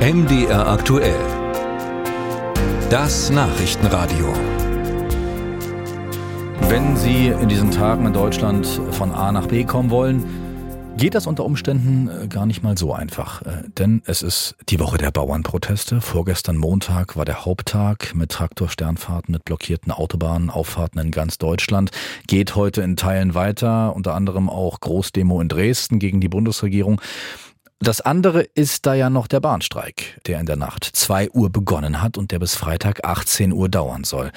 MDR aktuell. Das Nachrichtenradio. Wenn Sie in diesen Tagen in Deutschland von A nach B kommen wollen, geht das unter Umständen äh, gar nicht mal so einfach. Äh, denn es ist die Woche der Bauernproteste. Vorgestern Montag war der Haupttag mit Traktorsternfahrten, mit blockierten Autobahnen, Auffahrten in ganz Deutschland. Geht heute in Teilen weiter, unter anderem auch Großdemo in Dresden gegen die Bundesregierung. Das andere ist da ja noch der Bahnstreik, der in der Nacht 2 Uhr begonnen hat und der bis Freitag 18 Uhr dauern soll.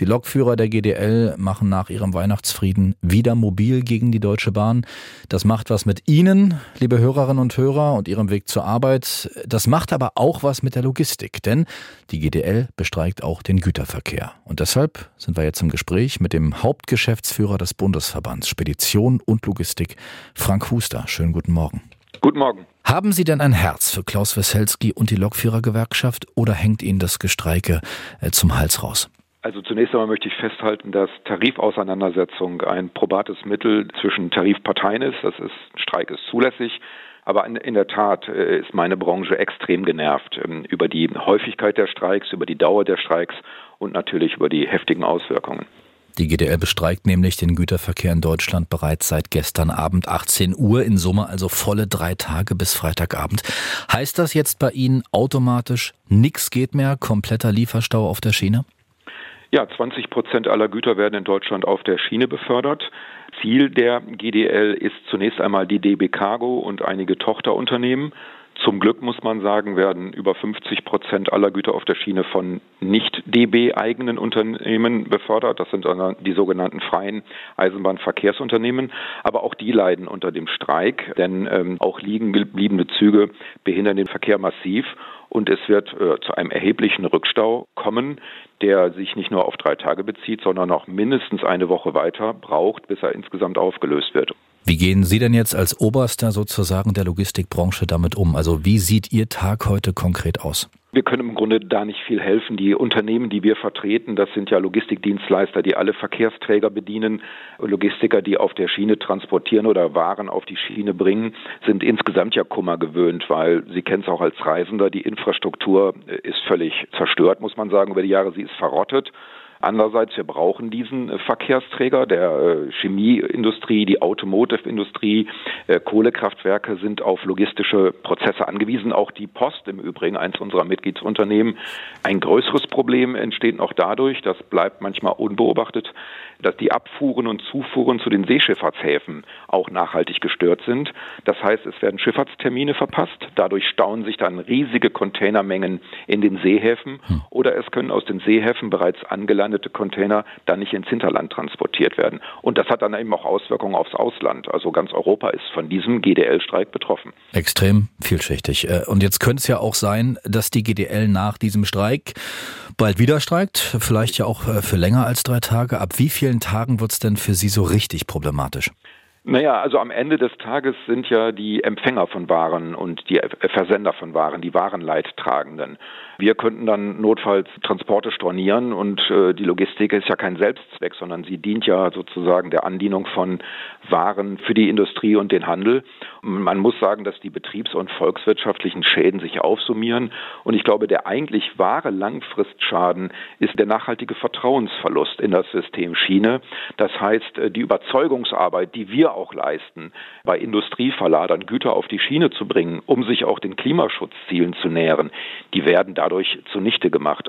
Die Lokführer der GDL machen nach ihrem Weihnachtsfrieden wieder mobil gegen die Deutsche Bahn. Das macht was mit Ihnen, liebe Hörerinnen und Hörer, und Ihrem Weg zur Arbeit. Das macht aber auch was mit der Logistik, denn die GDL bestreikt auch den Güterverkehr. Und deshalb sind wir jetzt im Gespräch mit dem Hauptgeschäftsführer des Bundesverbands Spedition und Logistik, Frank Huster. Schönen guten Morgen. Guten Morgen. Haben Sie denn ein Herz für Klaus Weselski und die Lokführergewerkschaft oder hängt Ihnen das Gestreike äh, zum Hals raus? Also zunächst einmal möchte ich festhalten, dass Tarifauseinandersetzung ein probates Mittel zwischen Tarifparteien ist. Das ist, Streik ist zulässig. Aber in, in, der Tat äh, ist meine Branche extrem genervt ähm, über die Häufigkeit der Streiks, über die Dauer der Streiks und natürlich über die heftigen Auswirkungen. Die GDL bestreikt nämlich den Güterverkehr in Deutschland bereits seit gestern Abend 18 Uhr, in Summe also volle drei Tage bis Freitagabend. Heißt das jetzt bei Ihnen automatisch, nichts geht mehr, kompletter Lieferstau auf der Schiene? Ja, 20 Prozent aller Güter werden in Deutschland auf der Schiene befördert. Ziel der GDL ist zunächst einmal die DB Cargo und einige Tochterunternehmen. Zum Glück muss man sagen, werden über 50 Prozent aller Güter auf der Schiene von nicht DB-eigenen Unternehmen befördert. Das sind die sogenannten freien Eisenbahnverkehrsunternehmen. Aber auch die leiden unter dem Streik, denn ähm, auch liegen gebliebene Züge behindern den Verkehr massiv. Und es wird äh, zu einem erheblichen Rückstau kommen, der sich nicht nur auf drei Tage bezieht, sondern auch mindestens eine Woche weiter braucht, bis er insgesamt aufgelöst wird. Wie gehen Sie denn jetzt als Oberster sozusagen der Logistikbranche damit um? Also wie sieht Ihr Tag heute konkret aus? Wir können im Grunde da nicht viel helfen. Die Unternehmen, die wir vertreten, das sind ja Logistikdienstleister, die alle Verkehrsträger bedienen. Logistiker, die auf der Schiene transportieren oder Waren auf die Schiene bringen, sind insgesamt ja Kummer gewöhnt, weil Sie kennen es auch als Reisender, die Infrastruktur ist völlig zerstört, muss man sagen, über die Jahre. Sie ist verrottet. Andererseits, wir brauchen diesen äh, Verkehrsträger der äh, Chemieindustrie, die Automotive-Industrie, äh, Kohlekraftwerke sind auf logistische Prozesse angewiesen. Auch die Post im Übrigen, eins unserer Mitgliedsunternehmen. Ein größeres Problem entsteht noch dadurch, das bleibt manchmal unbeobachtet, dass die Abfuhren und Zufuhren zu den Seeschifffahrtshäfen auch nachhaltig gestört sind. Das heißt, es werden Schifffahrtstermine verpasst. Dadurch stauen sich dann riesige Containermengen in den Seehäfen hm. oder es können aus den Seehäfen bereits angelandete Container dann nicht ins Hinterland transportiert werden. Und das hat dann eben auch Auswirkungen aufs Ausland. Also ganz Europa ist von diesem GDL-Streik betroffen. Extrem vielschichtig. Äh, und jetzt könnte es ja auch sein, dass die GDL nach diesem Streik bald wieder streikt, vielleicht ja auch äh, für länger als drei Tage. Ab wie vielen Tagen wird es denn für Sie so richtig problematisch? Naja, also am Ende des Tages sind ja die Empfänger von Waren und die Versender von Waren, die Warenleidtragenden. Wir könnten dann notfalls Transporte stornieren und äh, die Logistik ist ja kein Selbstzweck, sondern sie dient ja sozusagen der Andienung von Waren für die Industrie und den Handel. Man muss sagen, dass die betriebs- und volkswirtschaftlichen Schäden sich aufsummieren und ich glaube, der eigentlich wahre Langfristschaden ist der nachhaltige Vertrauensverlust in das System Schiene. Das heißt, äh, die Überzeugungsarbeit, die wir auch leisten, bei Industrieverladern Güter auf die Schiene zu bringen, um sich auch den Klimaschutzzielen zu nähern, die werden da dadurch zunichte gemacht.